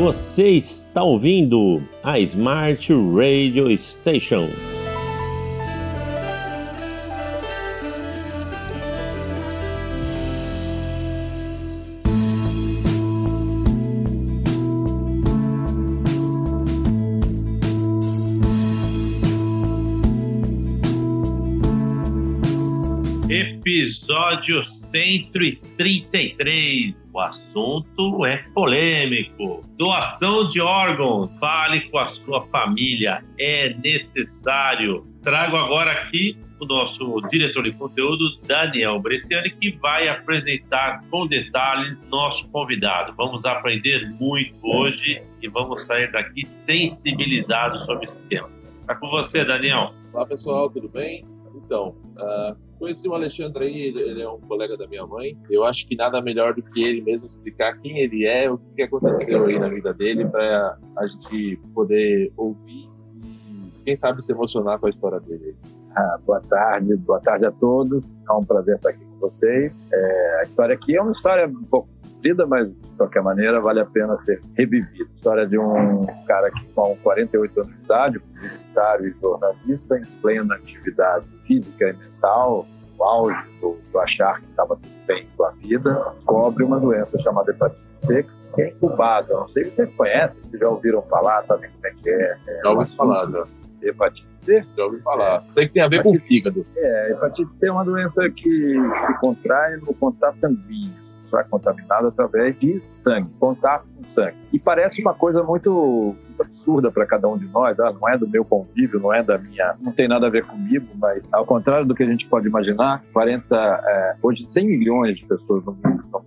Você está ouvindo a Smart Radio Station. Episódio 133. O assunto é polêmico. Doação de órgãos. Fale com a sua família. É necessário. Trago agora aqui o nosso diretor de conteúdo, Daniel Bresciani, que vai apresentar com detalhes nosso convidado. Vamos aprender muito hoje e vamos sair daqui sensibilizados sobre esse tema. Está com você, Daniel. Olá, pessoal, tudo bem? Então, uh, conheci o Alexandre aí, ele, ele, é um colega da minha mãe. Eu acho que nada melhor do que ele mesmo explicar quem ele é, o que aconteceu aí na vida dele, para a gente poder ouvir e, quem sabe, se emocionar com a história dele. Ah, boa tarde, boa tarde a todos. É um prazer estar aqui com vocês. É, a história aqui é uma história um pouco comprida, mas de qualquer maneira vale a pena ser revivida. História de um cara que com 48 anos de idade, publicitário e jornalista, em plena atividade física e mental, no auge do, do achar que estava tudo bem com a vida, descobre uma doença chamada hepatite C, que é incubada. Não sei se vocês conhecem, se já ouviram falar, sabem como é que é. é já ouvi falar, já. Hepatite C? Já ouvi falar. É. Tem que ter a ver hepatite, com o fígado. É, hepatite C é uma doença que se contrai no contato sanguíneo é contaminado através de sangue, contato com sangue. E parece uma coisa muito absurda para cada um de nós, ah, não é do meu convívio, não é da minha, não tem nada a ver comigo, mas ao contrário do que a gente pode imaginar, 40, é, hoje 100 milhões de pessoas no mundo estão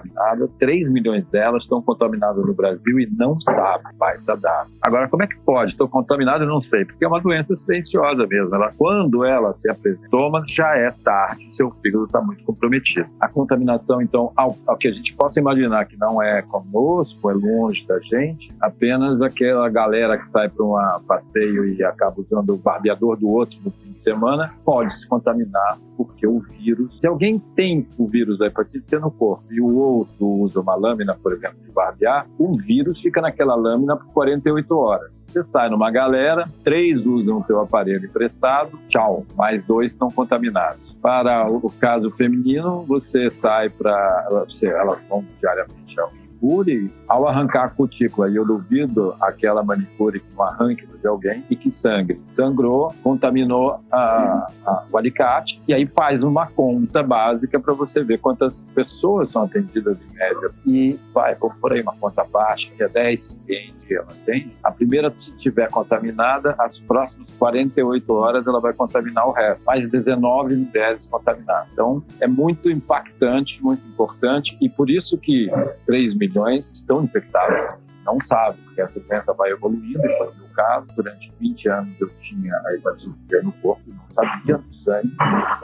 contaminadas, 3 milhões delas estão contaminadas no Brasil e não sabem mais da data. Agora, como é que pode? Estou contaminado não sei, porque é uma doença silenciosa mesmo. Ela, quando ela se apresenta, já é tarde, seu fígado está muito comprometido. A contaminação, então, ao, ao, que a gente possa imaginar que não é conosco, é longe da gente, apenas aquela galera que sai para um passeio e acaba usando o barbeador do outro no fim de semana, pode se contaminar porque o vírus, se alguém tem o vírus da hepatite C no corpo e o outro usa uma lâmina, por exemplo, de barbear, o vírus fica naquela lâmina por 48 horas. Você sai numa galera, três usam o teu aparelho emprestado, tchau, mais dois estão contaminados. Para o caso feminino, você sai para. Elas vão diariamente ao manicure, ao arrancar a cutícula, e eu duvido aquela manicure com arranque de alguém e que sangre. Sangrou, contaminou a, a, o alicate, e aí faz uma conta básica para você ver quantas pessoas são atendidas em média. E vai, por aí uma conta baixa, que é 10 clientes que ela tem. A primeira, se estiver contaminada, as próximas 48 horas ela vai contaminar o resto. Mais 19 mulheres contaminadas. Então, é muito impactante, muito importante, e por isso que 3 milhões estão infectados não sabem, porque essa doença vai evoluindo, e foi o meu caso, durante 20 anos eu tinha a hepatite C no corpo, não sabia do sangue,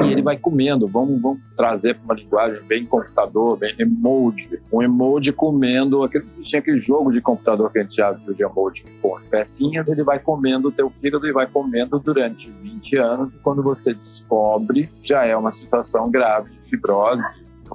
e ele vai comendo, vamos, vamos trazer para uma linguagem bem computador, bem emoji, um emoji comendo, aquele, tinha aquele jogo de computador que a gente já viu de emoji com pecinhas, ele vai comendo o teu fígado e vai comendo durante 20 anos, e quando você descobre, já é uma situação grave de fibrose,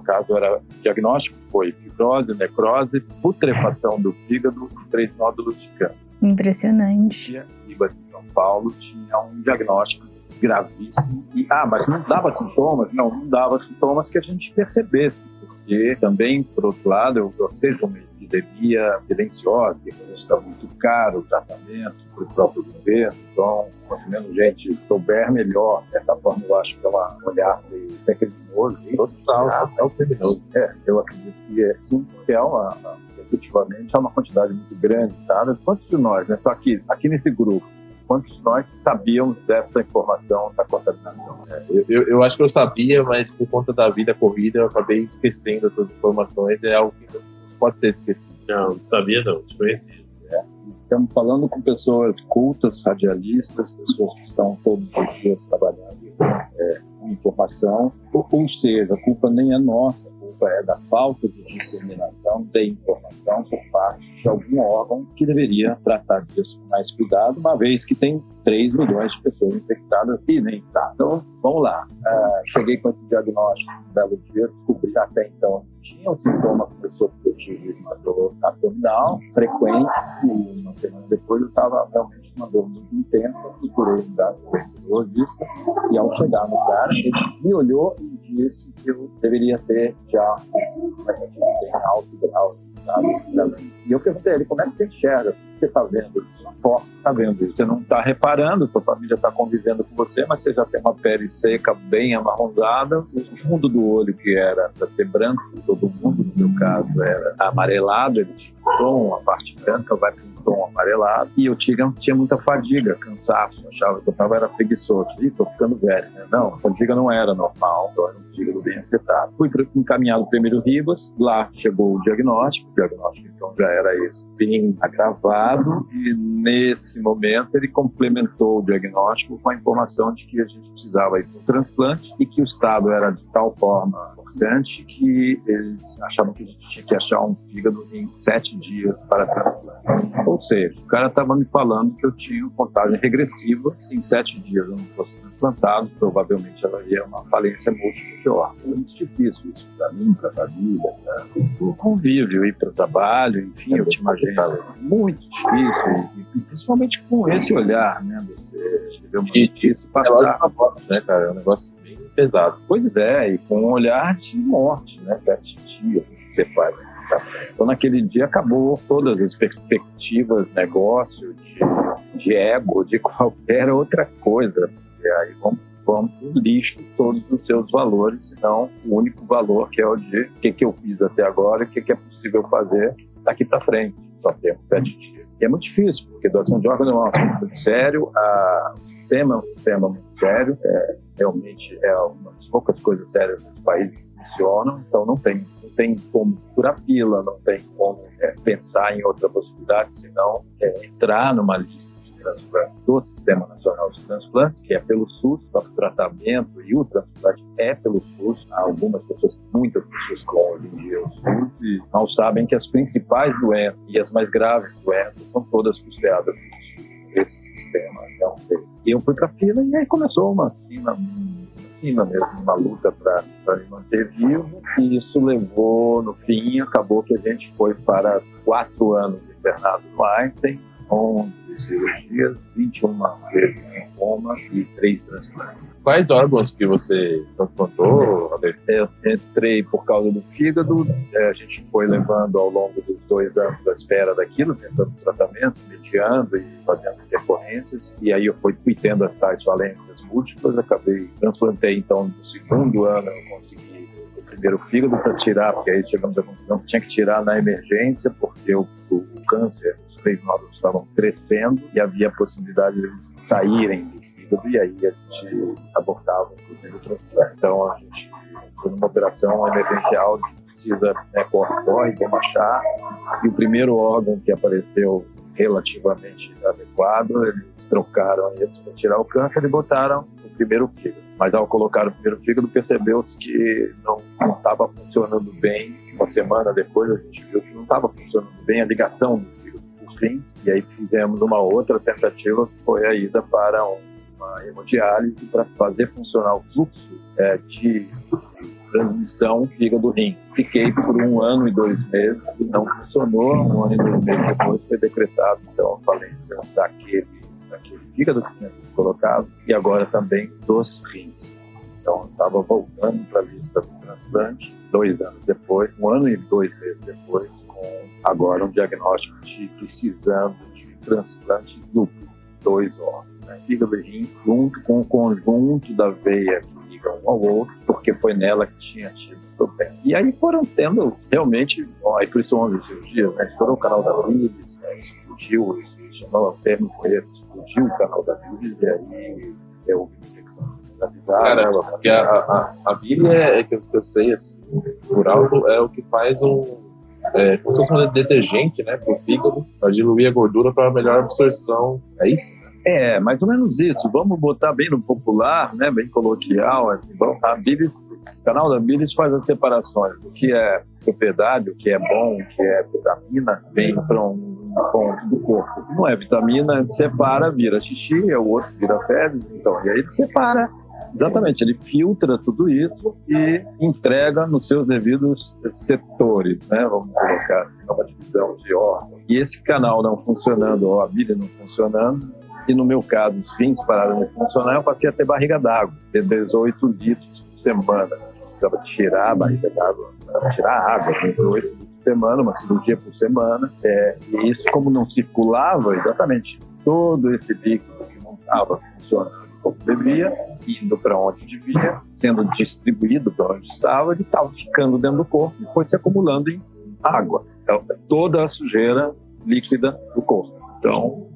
caso era diagnóstico, foi fibrose, necrose, putrefação do fígado e três nódulos de câncer. Impressionante. E em São Paulo tinha um diagnóstico gravíssimo. E, ah, mas não dava sintomas? Não, não dava sintomas que a gente percebesse, porque também, por outro lado, ou seja, uma epidemia silenciosa, que está muito caro o tratamento para o próprio governo, então, quanto menos gente souber, melhor. Dessa forma, eu acho que é uma, um olhar meio até criminoso. Total, é o criminoso. É, eu acredito que é, sim, porque é uma, efetivamente, é uma quantidade muito grande, tá? Quantos de nós, né? Só aqui, aqui nesse grupo, quantos de nós sabíamos dessa informação da contaminação? É, eu, eu, acho que eu sabia, mas por conta da vida corrida eu acabei esquecendo essas informações. É algo que não pode ser esquecido. Não, não sabia não, desconhecia. É. Estamos falando com pessoas cultas, radialistas, pessoas que estão todos os dias trabalhando é, com informação, ou, seja, a culpa nem é nossa, culpa é da falta de disseminação de informação por parte de algum órgão que deveria tratar disso com mais cuidado, uma vez que tem 3 milhões de pessoas infectadas e nem sabe. Então, vamos lá. Uh, cheguei com esse diagnóstico um belo dia, descobri até então que tinha um sintoma, começou a ter uma dor abdominal frequente e uma semana depois eu estava realmente uma dor muito intensa, procurei um gastroenterologista e ao chegar no cara, ele me olhou e disse que eu deveria ter já tem alto grau e eu perguntei a ele, como é que você enxerga? Você está vendo? Só está vendo isso. Você não está reparando, sua família está convivendo com você, mas você já tem uma pele seca, bem amarronzada. O fundo do olho, que era para ser branco, todo mundo, no meu caso, era amarelado, ele tinha um tom, a parte branca vai para um tom amarelado. E eu tinha, tinha muita fadiga, cansaço, achava que eu estava era preguiçoso. Ih, tô ficando velho, né? Não, fadiga não era normal, então era um fígado bem afetado. Fui encaminhado primeiro Ribas, lá chegou o diagnóstico, o diagnóstico então já era esse, bem agravado, e nesse momento ele complementou o diagnóstico com a informação de que a gente precisava ir para um transplante e que o estado era de tal forma importante que eles achavam que a gente tinha que achar um fígado em sete dias para transplante. Ou seja, o cara estava me falando que eu tinha contagem regressiva, se em sete dias eu não fosse transplantado, provavelmente ela ia uma falência múltipla de órgãos. É muito difícil isso para mim, para a família, para o convívio, ir para o trabalho, enfim, é eu tinha uma agência muito difícil, e, principalmente com esse olhar, né? Você ver uma notícia passar. É né, cara? É um negócio pesado. Pois é, e com um olhar de morte, né? Que você faz. Então, naquele dia, acabou todas as perspectivas, negócio, de, de ego, de qualquer outra coisa. E aí vamos, vamos lixo todos os seus valores, senão o único valor que é o de o que, que eu fiz até agora o que, que é possível fazer daqui para frente. Só temos sete dias. E é muito difícil, porque doação de órgãos é um assunto muito sério, o tema é um tema muito sério, é, realmente é uma das poucas coisas sérias nesse país que funcionam, então não tem, não tem como furar fila, não tem como é, pensar em outra possibilidade, senão é, entrar numa lista transplante do Sistema Nacional de Transplantes, que é pelo SUS, o tratamento e o transplante é pelo SUS. Há algumas pessoas, muitas pessoas com hoje em dia o SUS e não sabem que as principais doenças e as mais graves doenças são todas custeadas esse sistema. Então, eu fui para fila e aí começou uma cima mesmo, uma luta para me manter vivo. E isso levou, no fim, acabou que a gente foi para quatro anos internado no Einstein, 11 cirurgias, 21 vezes em coma e 3 transplantes. Quais órgãos que você transplantou, Eu entrei por causa do fígado, é, a gente foi levando ao longo dos dois anos da espera daquilo, tentando tratamento, mediando e fazendo recorrências, e aí eu fui, fui tendo as tais valências múltiplas, acabei, transplantei então no segundo ano, eu consegui o primeiro fígado para tirar, porque aí chegamos à conclusão que tinha que tirar na emergência, porque o, o câncer três nódulos estavam crescendo e havia a possibilidade de eles saírem do fígado e aí a gente abortava inclusive o. Então a gente foi numa operação emergencial precisa né, corre, corre, e o primeiro órgão que apareceu relativamente adequado, eles trocaram esse para tirar o câncer e botaram o primeiro fígado. Mas ao colocar o primeiro fígado, percebeu-se que não estava funcionando bem. Uma semana depois, a gente viu que não estava funcionando bem a ligação fim, e aí fizemos uma outra tentativa, foi a ida para uma hemodiálise para fazer funcionar o fluxo é, de transmissão fígado-rim. Fiquei por um ano e dois meses não funcionou. Um ano e dois meses depois foi decretado então a falência daquele, daquele fígado que tinha sido colocado e agora também dos rins. Então estava voltando para a lista do transplante dois anos depois, um ano e dois meses depois, agora um diagnóstico de precisando de transplante duplo, dois órgãos, né? fígado e rim, junto com o conjunto da veia que liga um ao outro, porque foi nela que tinha tido problema. E aí foram tendo realmente, ó, aí por isso 11 cirurgias, né? estourou o canal da Vides, né? explodiu, chamava termo foi explodiu o canal da Vides, e aí eu Caramba, porque a, a, a bile é, é que eu sei, assim, por alto, é o que faz um é, como se detergente, né, para o fígado, para diluir a gordura para melhor absorção. É isso? É, mais ou menos isso. Vamos botar bem no popular, né, bem coloquial. Assim, a Bilis, o canal da Bilis faz as separações do que é propriedade, o que é bom, o que é vitamina, vem para um ponto do corpo. Não é vitamina, separa, vira xixi, o outro vira fezes, então, e aí ele separa Exatamente, ele filtra tudo isso e entrega nos seus devidos setores, né? Vamos colocar assim, uma divisão de órgãos. E esse canal não funcionando, ou a bilha não funcionando, e no meu caso, os rins pararam de funcionar, eu passei a ter barriga d'água, ter 18 litros por semana. Precisava tirar a barriga d'água, tirar a água, 18 litros por semana, uma cirurgia por semana. É, e isso, como não circulava, exatamente todo esse líquido que não estava funcionando como devia, indo para onde devia, sendo distribuído para onde estava, ele estava ficando dentro do corpo e foi se acumulando em água. Então, toda a sujeira líquida do corpo. Então,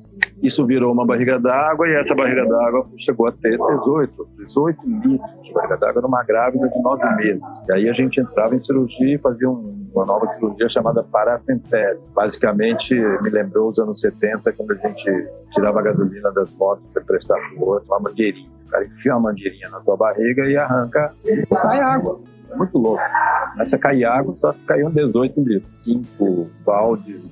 isso virou uma barriga d'água e essa barriga d'água chegou a ter 18, 18 litros de barriga d'água numa grávida de 9 meses. E aí a gente entrava em cirurgia e fazia uma nova cirurgia chamada paracentese. Basicamente, me lembrou os anos 70, quando a gente tirava a gasolina das motos para prestar for, uma mangueirinha. O cara enfia uma mangueirinha na tua barriga e arranca e sai água. É muito louco. Essa cair água, só caiu 18 litros. Cinco baldes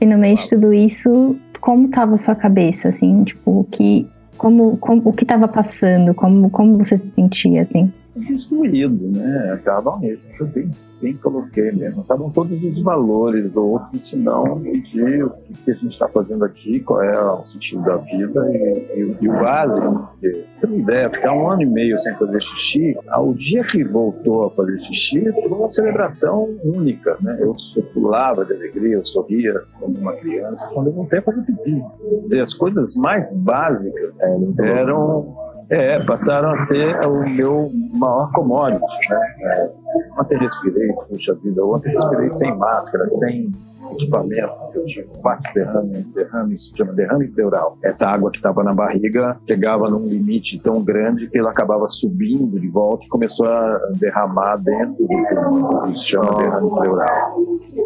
e no meio de tudo isso, como estava sua cabeça, assim, tipo, o que, como, como, o que estava passando, como, como você se sentia, assim? Destruído, né? Acaba mesmo, bem bem coloquei mesmo. Estavam todos os valores outro ensinão de o que, a gente está fazendo aqui, qual é o sentido da vida e, e, e o básico. Porque, você tem ideia, ficar um ano e meio sem fazer xixi, ao dia que voltou a fazer xixi, foi uma celebração única, né? Eu, eu pulava de alegria, eu sorria como uma criança. Quando eu voltei a fazer pipi. Dizer, as coisas mais básicas é, eram é, passaram a ser o meu maior commodity, né? É, ontem respirei, puxa vida, ontem respirei sem máscara, sem equipamento, eu tinha quatro derrames, derrame, isso chama derrame pleural. Essa água que estava na barriga chegava num limite tão grande que ela acabava subindo de volta e começou a derramar dentro do que se chama derrame pleural.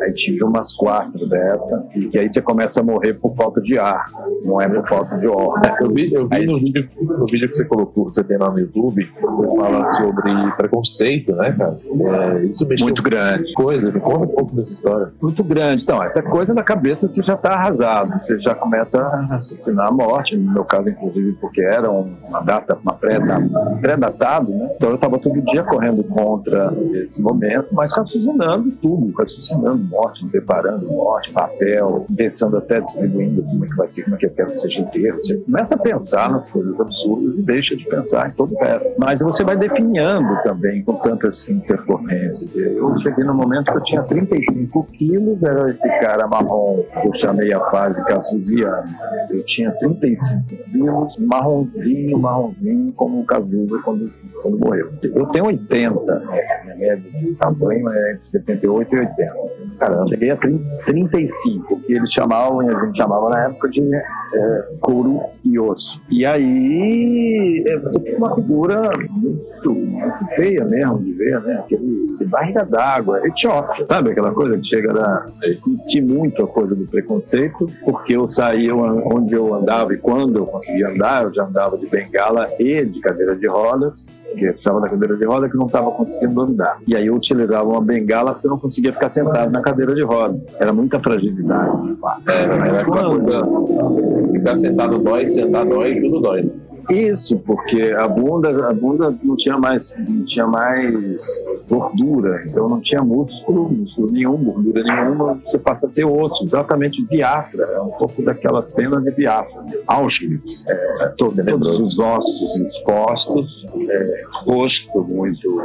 Aí tive umas quatro dessa, e aí você começa a morrer por falta de ar, não é por falta de órgão. Eu vi, eu vi aí, no, vídeo, no vídeo que você colocou, que você tem lá no YouTube, você fala sobre preconceito, né, cara? É, isso mexeu muito grande. Coisa, conta um pouco dessa história. Muito grande. Então, essa coisa na cabeça você já está arrasado, você já começa a raciocinar a morte, no meu caso, inclusive, porque era uma data, uma pré-datado, né? Então eu estava todo dia correndo contra esse momento, mas raciocinando tudo, raciocinando morte, preparando morte, papel, pensando até distribuindo como é que vai ser, como é que eu quero que seja inteiro. Você começa a pensar nas coisas absurdas e deixa de pensar em todo o resto. Mas você vai definhando também com tantas intercorrências. Eu cheguei no momento que eu tinha 35 quilos, era esse cara marrom, eu chamei a fase Cazuziano. Eu tinha 35 quilos, marronzinho, marronzinho, como o Cazuza quando, quando morreu. Eu tenho 80, minha média de tamanho é entre 78 e 80. Caramba, cheguei a 30, 35, que eles chamavam, e a gente chamava na época de é, couro e osso. E aí, é uma figura muito, muito feia mesmo de ver, né? Aquele de barriga d'água, é choque, sabe aquela coisa que chega da senti muito a coisa do preconceito, porque eu saía onde eu andava e quando eu conseguia andar, eu já andava de bengala e de cadeira de rodas, porque estava na cadeira de roda que não estava conseguindo andar. E aí eu utilizava uma bengala porque eu não conseguia ficar sentado na cadeira de roda. Era muita fragilidade. É, era quando... Ficar sentado dói, sentar dói, tudo dói. Isso, porque a bunda, a bunda não tinha mais, não tinha mais gordura, então não tinha músculo, músculo nenhum, gordura nenhuma, você passa a ser osso, exatamente Biafra, é um pouco daquela cena de Biafra. Auschwitz, é, todo, todos os ossos expostos, é, rosto muito,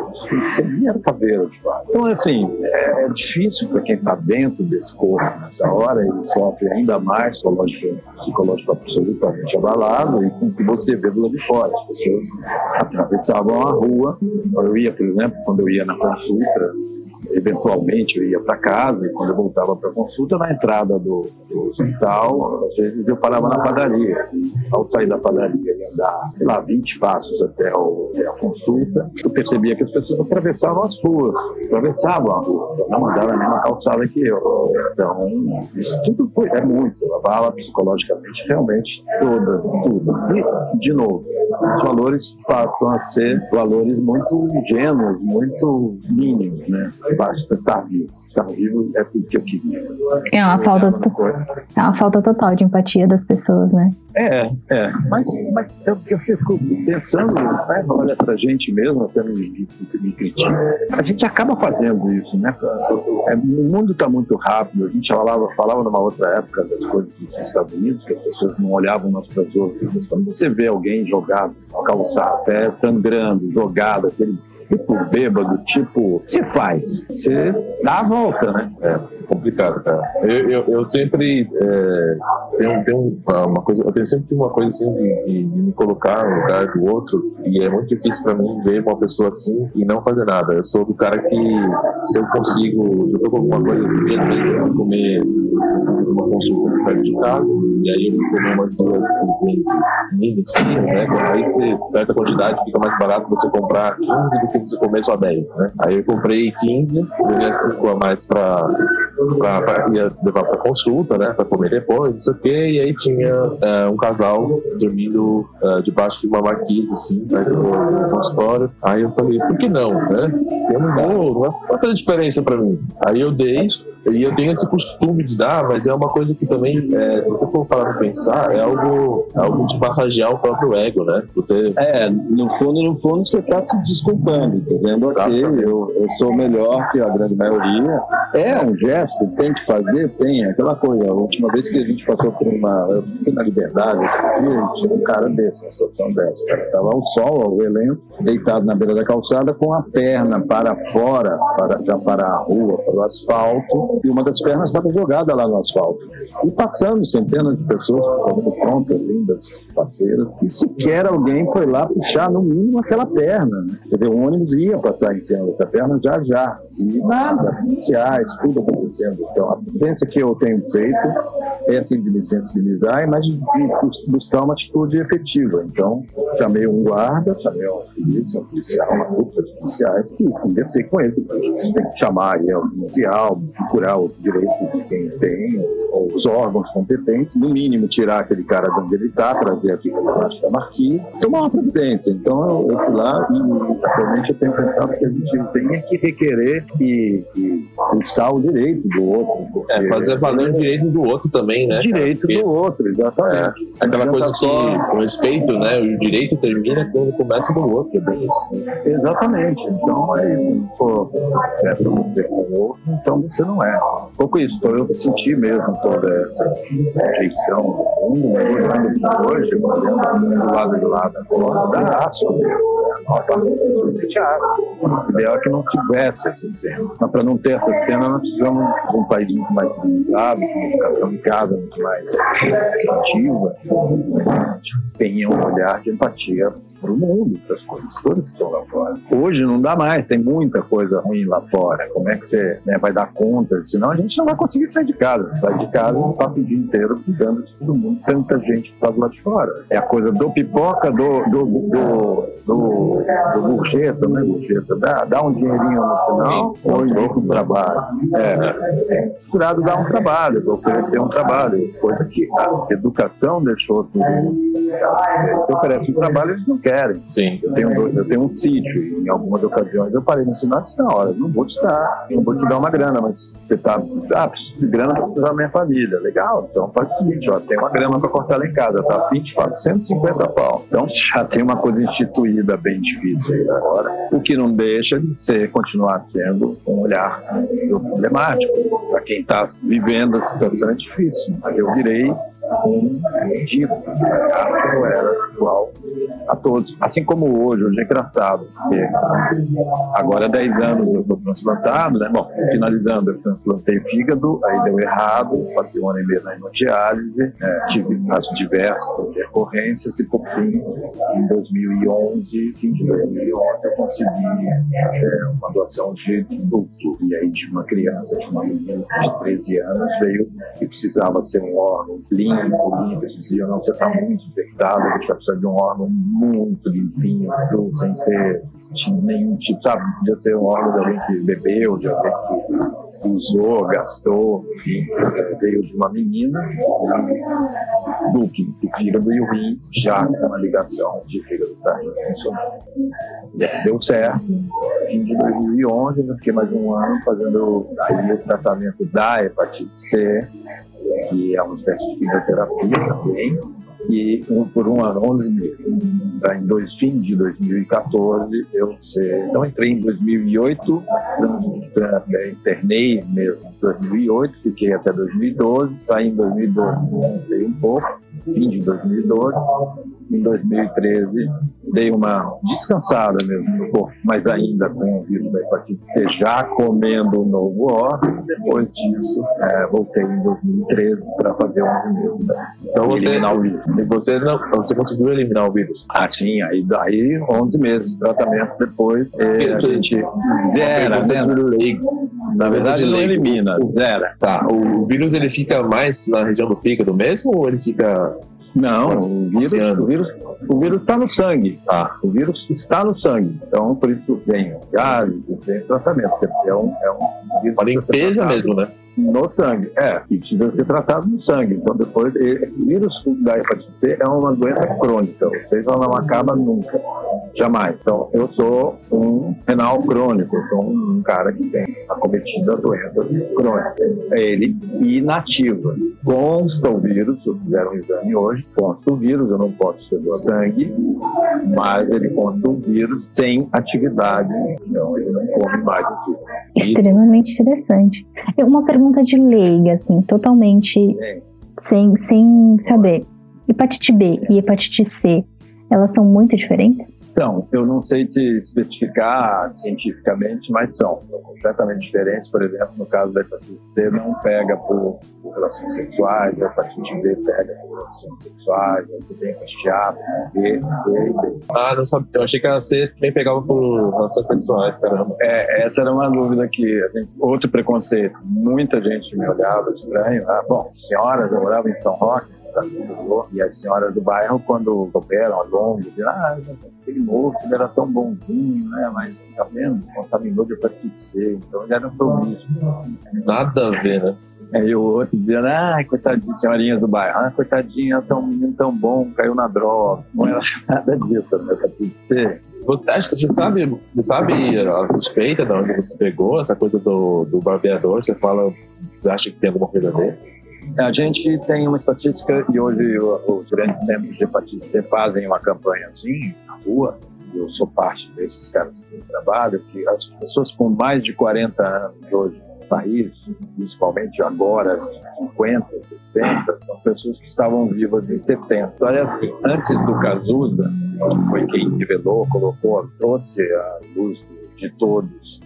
era caveira de fato. Então, assim, é, é difícil para quem está dentro desse corpo nessa hora, ele sofre ainda mais psicológico, psicológico absolutamente abalado, e com o que você vê do lado de fora. As pessoas atravessavam a rua. Eu ia, por exemplo, quando eu ia na consulta, eventualmente eu ia para casa e quando eu voltava para a consulta, na entrada do, do, hospital, às vezes eu parava na padaria. Ao sair da padaria, ia andar, sei lá, 20 passos até, o, até a consulta, eu percebia que as pessoas atravessavam as ruas, atravessavam a rua, não andavam na mesma calçada que eu. Então, isso tudo foi, é muito, abala psicologicamente realmente toda, tudo. E, de novo, os valores passam a ser valores muito ingênuos, muito mínimos, né? Basta estar vivo estar vivo é tudo que eu queria. É uma falta, é uma falta total de empatia das pessoas, né? É, é. Mas, mas eu, eu fico pensando, né, olha pra gente mesmo, até me, me, me critica, a gente acaba fazendo isso, né? É, o mundo está muito rápido, a gente falava, falava numa outra época das coisas dos Estados Unidos, que as pessoas não olhavam umas para as outras. Quando você vê alguém jogado, calçar, pé sangrando, jogado, aquele tipo bêbado, tipo, você faz, você dá a volta, né? É complicado, cara. Eu, eu, eu sempre é, tenho, tenho uma coisa, eu tenho sempre uma coisa assim de, de, de, me colocar no lugar do outro e é muito difícil para mim ver uma pessoa assim e não fazer nada. Eu sou do cara que se eu consigo, eu tô com alguma coisa assim, mesmo comer uma consulta perto de casa e aí eu comer umas duas minis, né? Aí você certa quantidade fica mais barato você comprar 15 do que você comer só 10, né? Aí eu comprei 15, ganhei 5 a mais para pra, pra, ia levar pra consulta, né? Pra comer depois, não sei o quê. E aí tinha uh, um casal dormindo uh, debaixo de uma marquise, assim, perto do consultório. Aí eu falei, por que não, né? Eu não vou, não fazer diferença pra mim. Aí eu dei, e eu tenho esse costume de dar, mas é uma coisa que também, é, se você for parar pra pensar, é algo, é algo de massagear o próprio ego, né? Você... É, no fundo, no fundo, você tá se desculpando, dizendo, ok, eu, eu sou melhor que a grande maioria. É um gesto, tem que fazer, tem, é aquela coisa. A última vez que a gente passou por uma. Eu fiquei na liberdade, tinha um cara desse, uma situação dessa. Cara. Tava ao sol, o elenco, deitado na beira da calçada, com a perna para fora, para, já para a rua, para o asfalto e uma das pernas estava jogada lá no asfalto. E passando centenas de pessoas, prontas, lindas, parceiras, e sequer alguém foi lá puxar no mínimo aquela perna. Né? Quer dizer, o ônibus ia passar em cima dessa perna já já. E nada, policiais, tudo acontecendo. Então, a tendência que eu tenho feito é assim de me sensibilizar, mas de, buscar uma atitude efetiva. Então, chamei um guarda, chamei uma polícia, um policial, uma dupla de policiais, e conversei com ele. Tem que chamar aí um policial, procurar o direito de quem tem, ou os órgãos competentes, no mínimo tirar aquele cara de onde ele está, trazer aqui para baixo da marquise, tomar uma providência. Então, eu, eu fui lá e atualmente eu tenho pensado que a gente tem que requerer e, e buscar o direito do outro. É, fazer valer o direito do outro também, né? Direito do outro, exatamente. É, aquela coisa que, o respeito, né? O direito termina quando começa do outro, é bem isso. Né? Exatamente. Então, é isso. Se for certo você com o outro, então você não é. Um pouco isso. Então, eu senti mesmo toda essa rejeição do mundo, olhando de hoje, do lado de lá da colônia, dá asco mesmo. O ideal é que não tivesse essa cena. Mas para não ter essa cena, nós precisamos de um país muito mais civilizado, com uma educação em casa muito mais ativa, tenha um olhar de empatia para o mundo, para as coisas todas que estão lá fora. Hoje não dá mais, tem muita coisa ruim lá fora. Como é que você né, vai dar conta? Senão a gente não vai conseguir sair de casa. Sai de casa passa o dia inteiro cuidando de todo mundo, tanta gente que está do lado de fora. É a coisa do pipoca, do, do, do, do, do gorjeta, né, gorjeta? Dá, dá um dinheirinho no final, ou indica um trabalho. É, é curado dá um trabalho, oferecer um trabalho. Coisa que a educação deixou mundo. Se oferece um trabalho, eles não querem querem. Sim. Eu tenho, eu tenho um sítio, em algumas ocasiões eu parei no sinal e disse, não, vou te dar, não vou te dar uma grana, mas você tá, ah, preciso de grana para precisar da minha família. Legal, então faz o seguinte, ó, tem uma grana para cortar lá em casa, tá 24, 150 pau. Então já tem uma coisa instituída bem difícil aí agora, o que não deixa de ser, continuar sendo um olhar problemático. Para quem está vivendo a situação é difícil, mas eu virei um ridículo, fracasso eu era igual a todos. Assim como hoje, hoje é engraçado, porque agora há 10 anos eu estou transplantado, né? Bom, finalizando, eu transplantei fígado, aí deu errado, passei um ano e meio na hemodiálise, é, tive casos diversas intercorrências e por fim, em 2011, fim de 2011, eu consegui é, uma doação de duto, e aí de uma criança, de uma menina de 13 anos, veio e precisava ser um órgão limpo, diziam, não, você está muito infectado, a gente vai precisar de um órgão muito limpinho, sem ter nenhum tipo, sabe, podia ser um órgão de alguém que bebeu, de alguém que usou, gastou, enfim, veio de uma menina, do que o fígado e o rim já com uma ligação de fígado para funcionando. E aí deu certo. Em 2011, eu fiquei mais um ano fazendo aí o tratamento da hepatite C, que é uma espécie de quimioterapia também, e um, por um ano, 11 meses. Em dois, fim de 2014, eu então entrei em 2008, internei mesmo em 2008, fiquei até 2012, saí em 2012, descansei um pouco, fim de 2012, em 2013 dei uma descansada mesmo no corpo, mas ainda com o vírus da hepatite C, já comendo o novo órgão. Depois disso, é, voltei em 2013 para fazer 11 meses. Né? Então você, eliminar o vírus. Você, não, você conseguiu eliminar o vírus? Ah, tinha. Aí daí 11 meses de tratamento depois, é, a gente zera, né? Na verdade, não elimina, zera. Tá. O vírus ele fica mais na região do fígado mesmo ou ele fica não, o vírus, o vírus, o vírus está no sangue, tá? O vírus está no sangue. Então, por isso vem gás, vem tratamento. É um, é um vírus Uma limpeza mesmo, né? no sangue. É, e precisa ser tratado no sangue. Então, depois, o vírus da hepatite C é uma doença crônica, ou seja, ela não acaba nunca, jamais. Então, eu sou um renal crônico, eu sou um cara que tem acometido a doença crônica. É ele inativa. Consta o vírus, eu fizer um exame hoje, consta o vírus, eu não posso ser do sangue, mas ele consta o vírus sem atividade, então ele não come mais o vírus. Extremamente interessante. Uma pergunta pergunta de leiga, assim, totalmente é. sem, sem saber. Hepatite B e hepatite C, elas são muito diferentes? São. Eu não sei te especificar cientificamente, mas são. São completamente diferentes. Por exemplo, no caso da hepatite C, não pega por, por relações sexuais, a hepatite B pega por relações sexuais, você tem hepatite A, B, C e D. Ah, não sabia. Eu achei que a C também pegava por relações sexuais, caramba. É, essa era uma dúvida que, gente, outro preconceito. Muita gente me olhava estranho. Ah, bom, senhoras, eu morava em São Roque, e as senhoras do bairro, quando operam ao longo, dizem, ah, aquele moço ele era tão bonzinho, né? Mas tá vendo? Contaminou de hepatite C, então ele era um promíscuo. Nada a ver, né? Aí o outro dizendo, ah, coitadinha, senhorinhas do bairro, ah, coitadinha, tão menino tão bom, caiu na droga. Não era nada disso, né? Hepatite C. Acho que você sabe, você sabe a suspeita de onde você pegou, essa coisa do, do barbeador, você fala, você acha que tem alguma coisa a ver? A gente tem uma estatística e hoje os grandes centros de hepatite fazem uma campanha assim na rua. Eu sou parte desses caras que trabalho, que as pessoas com mais de 40 anos hoje no país, principalmente agora, 50, 60, são pessoas que estavam vivas em 70. Olha, assim, antes do Cazuza, foi quem revelou, colocou, trouxe a luz de todos,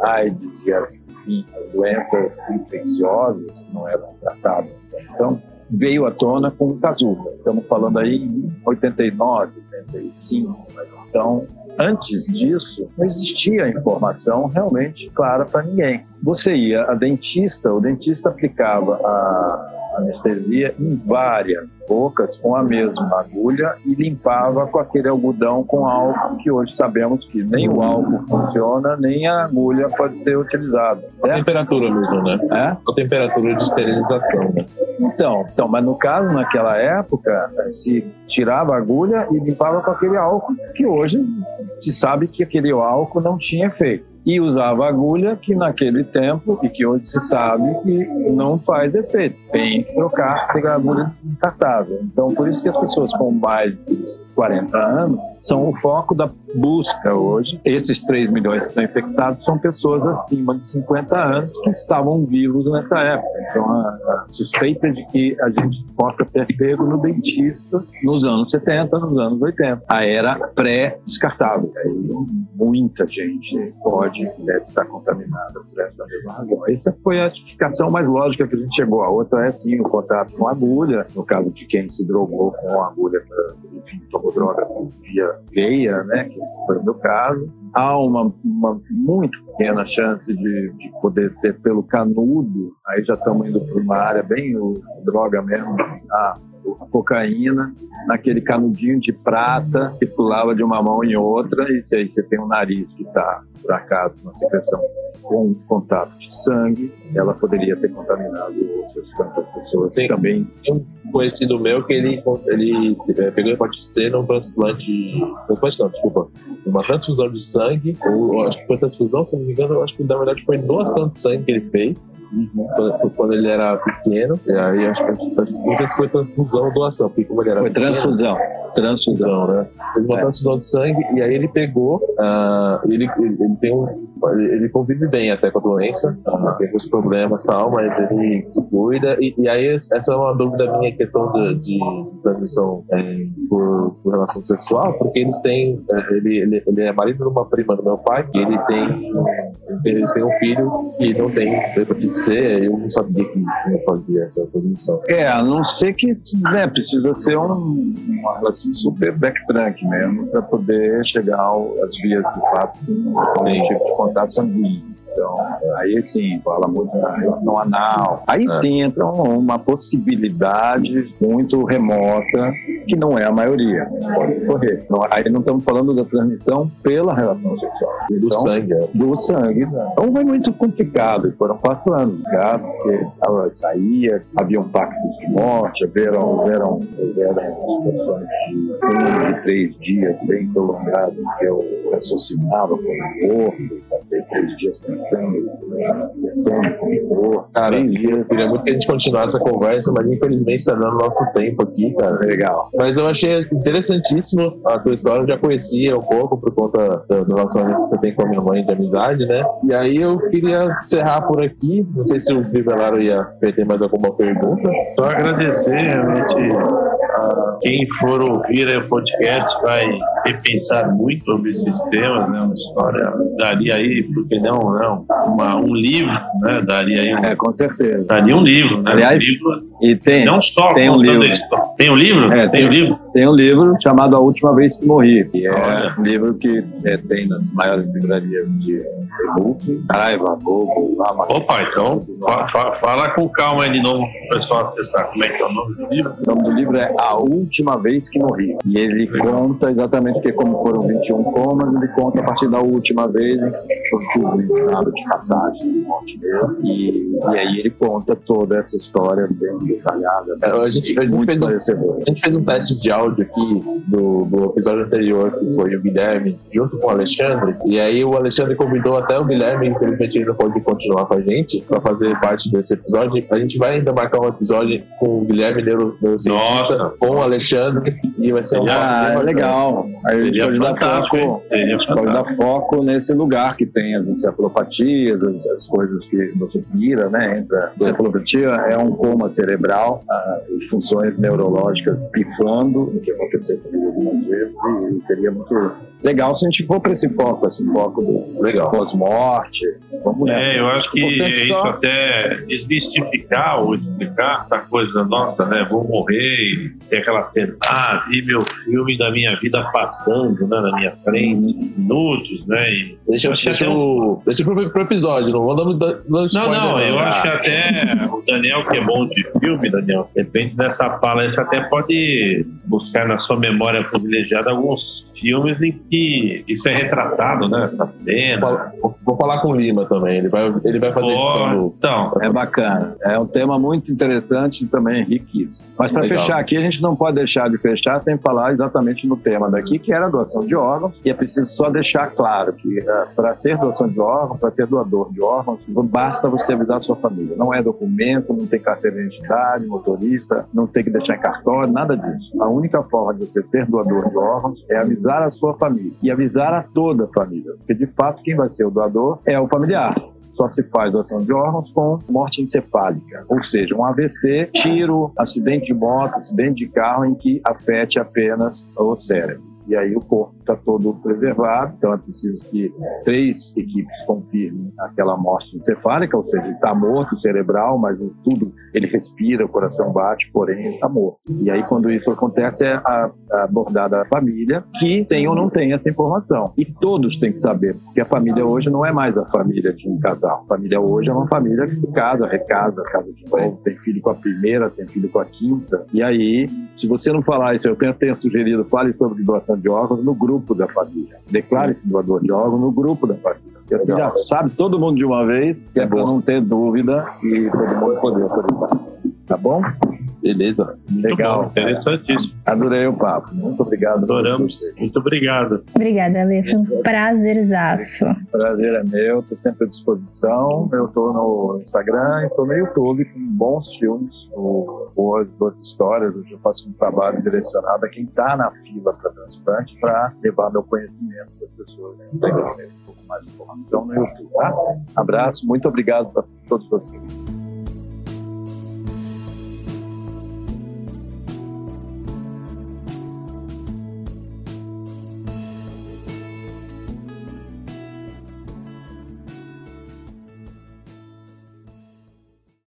AIDS e as enfim, as doenças infecciosas que não eram tratadas. Então, veio à tona com o Cazuza. Estamos falando aí em 89, 85. Então, antes disso, não existia informação realmente clara para ninguém. Você ia a dentista, o dentista aplicava a anestesia em várias bocas com a mesma agulha e limpava com aquele algodão com álcool que hoje sabemos que nem o álcool funciona, nem a agulha pode ser utilizada. A temperatura mesmo, né? É? A temperatura de esterilização, né? Então, então, mas no caso, naquela época, se tirava a agulha e limpava com aquele álcool que hoje se sabe que aquele álcool não tinha efeito e usava agulha que naquele tempo e que hoje se sabe que não faz efeito. Tem que trocar a agulha descartável. Então, por isso que as pessoas com mais de 40 anos são o foco da busca hoje. Esses 3 milhões que estão infectados são pessoas acima de 50 anos que estavam vivos nessa época. Então, a, suspeita de que a gente possa ter pego no dentista nos anos 70, nos anos 80. A era pré-descartável. Muita gente pode deve estar contaminada por essa mesma razão. Essa foi a explicação mais lógica que a gente chegou. A outra é sim o contato com agulha, no caso de quem se drogou com agulha, enfim, tomou droga via veia, né, que foi o meu caso. Há uma, uma muito pequena chance de, de, poder ser pelo canudo, aí já estamos indo para uma área bem droga mesmo, a, a cocaína, naquele canudinho de prata que pulava de uma mão em outra, e se aí você tem um nariz que está, por acaso, uma secreção com contato de sangue, ela poderia ter contaminado outras tantas pessoas Tem, também. Tem um conhecido meu que ele, ele é, pegou hepatite C num transplante. Transplante não, desculpa. Uma transfusão de sangue, ou acho que foi transfusão, se não me engano, acho que na verdade foi doação de sangue que ele fez uhum. quando, quando, ele era pequeno. E aí acho que não sei se foi transfusão ou doação, porque como ele era Foi transfusão. Transfusão, né? Fez uma é. transfusão de sangue e aí ele pegou, uh, ele, ele, ele, tem um. Ele convive bem até com a doença, uh, tem alguns problemas e tal, mas ele se cuida. E, e, aí, essa é uma dúvida minha, questão de, de transmissão é, por, por, relação sexual, porque eles têm. É, ele, ele, ele é marido de uma prima do meu pai, e ele tem. Eles têm um filho que não tem hepatite C, eu não sabia que ia fazer essa transmissão. É, a não ser que né, precisa ser um, uma relação super backtrack mesmo, para poder chegar às vias de fato com esse tipo de contato sanguíneo. Então, aí sim, fala muito da relação anal. Aí é. sim entra uma possibilidade muito remota, que não é a maioria. Pode correr. Não, aí não estamos falando da transmissão pela relação sexual. Então, do sangue. É. Do sangue. Então foi muito complicado. Foram quatro anos, cara, porque ela saía, havia um pacto de morte, houveram, houveram, houveram situações de de três dias bem prolongados, que eu raciocinava com o corpo, passei três dias pensando pensando, pensando, cara, eu queria muito que a gente continuasse essa conversa, mas infelizmente tá dando nosso tempo aqui, cara. Legal. Mas eu achei interessantíssimo a tua história, eu já conhecia um pouco por conta do, do relacionamento que você tem com a minha mãe de amizade, né? E aí eu queria encerrar por aqui, não sei se o Vivelaro ia ter mais alguma pergunta. Só agradecer realmente a quem for ouvir o podcast vai repensar muito sobre esses temas, né? Uma história daria aí, porque não, não uma, um livro, né? Daria aí um, É, com certeza. Daria um livro, né? Aliás, um livro, e tem, não só tem um livro. Tem um livro? É, tem, tem um livro? Tem um livro chamado A Última Vez que Morri, que é Olha. um livro que é, tem nas maiores livrarias de Facebook, Raiva, Amazon. Opa, então fa fala com calma aí de novo para o pessoal acessar. Como é que é o nome do livro? O nome do livro é A Última Vez que Morri. E ele conta exatamente que como foram 21 comas, ele conta a partir da última vez em que eu tive de passagem de morte dele. E, e aí ele conta toda essa história detalhada. É, a, gente, a, gente muito fez um, a gente fez um teste de áudio aqui do, do episódio anterior, que foi o Guilherme, junto com o Alexandre. E aí o Alexandre convidou até o Guilherme, infelizmente ele não pode continuar com a gente, para fazer parte desse episódio. A gente vai ainda marcar um episódio com o Guilherme Neuro, Nossa. com o Alexandre, e vai ser um ah, é legal. Aí a gente pode dar, foco, pode dar foco nesse lugar que tem as encefalopatias as, as coisas que você vira, né? Entra. A encefalopatia é um coma cerebral, as funções neurológicas pifando, o que aconteceu comigo algumas vezes, e seria muito legal se a gente for para esse foco, esse foco do legal. pós-morte. Vamos É, eu acho que é isso só... até desmistificar ou explicar essa coisa nossa, né? Vou morrer e ter aquela cena, ah, vi meu filme da minha vida passando, né, na minha frente, minutos, né? E deixa, eu, deixa, eu, deixa pro, pro episódio, não vou dar Não, não, eu acho que até o Daniel, que é bom de filme, Daniel, depende dessa fala, você até pode buscar na sua memória privilegiada alguns filmes em que isso é retratado, né? Essa cena. Vou, vou falar com o Lima também, ele vai, ele vai fazer edição do... Então, é bacana. É um tema muito interessante e também riquíssimo. Mas para fechar aqui, a gente não pode deixar de fechar sem falar exatamente no tema daqui, que era a doação de órgãos. E é preciso só deixar claro que uh, para ser doação de órgãos, para ser doador de órgãos, basta você avisar a sua família. Não é documento, não tem carteira de identidade motorista, não tem que deixar cartório, nada disso. A única forma de você ser doador de órgãos é avisar a sua família. E avisar a toda a família, porque de fato quem vai ser o doador é o familiar. Só se faz doação de órgãos com morte encefálica, ou seja, um AVC, tiro, acidente de moto, acidente de carro em que afete apenas o cérebro e aí o corpo está todo preservado, então é preciso que três equipes confirmem aquela morte encefálica, ou seja, está morto, cerebral, mas tudo, ele respira, o coração bate, porém está morto. E aí quando isso acontece é abordada a família, que tem ou não tem essa informação. E todos têm que saber, porque a família hoje não é mais a família de um casal. A família hoje é uma família que se casa, recasa, casa de novo, tem filho com a primeira, tem filho com a quinta. E aí, se você não falar isso, eu tenho sugerido, fale sobre doação de órgãos no grupo da família. Declare-se doador de órgãos no grupo da família. Assim já sabe todo mundo de uma vez, que é, é para não ter dúvida e todo mundo poder autorizar. Tá bom? Beleza. Legal. Bom, interessantíssimo. Adorei o papo. Muito obrigado. Adoramos. Muito obrigado. Obrigada, Lê. Foi um prazerzaço. Prazer é meu. Estou sempre à disposição. Eu estou no Instagram e estou no YouTube com bons filmes, boas, boas histórias. Hoje eu faço um trabalho direcionado a quem está na fila para transplante para levar meu conhecimento para as pessoas. Né? Pegar um pouco mais de informação no YouTube. Tá? Abraço. Muito obrigado para todos vocês.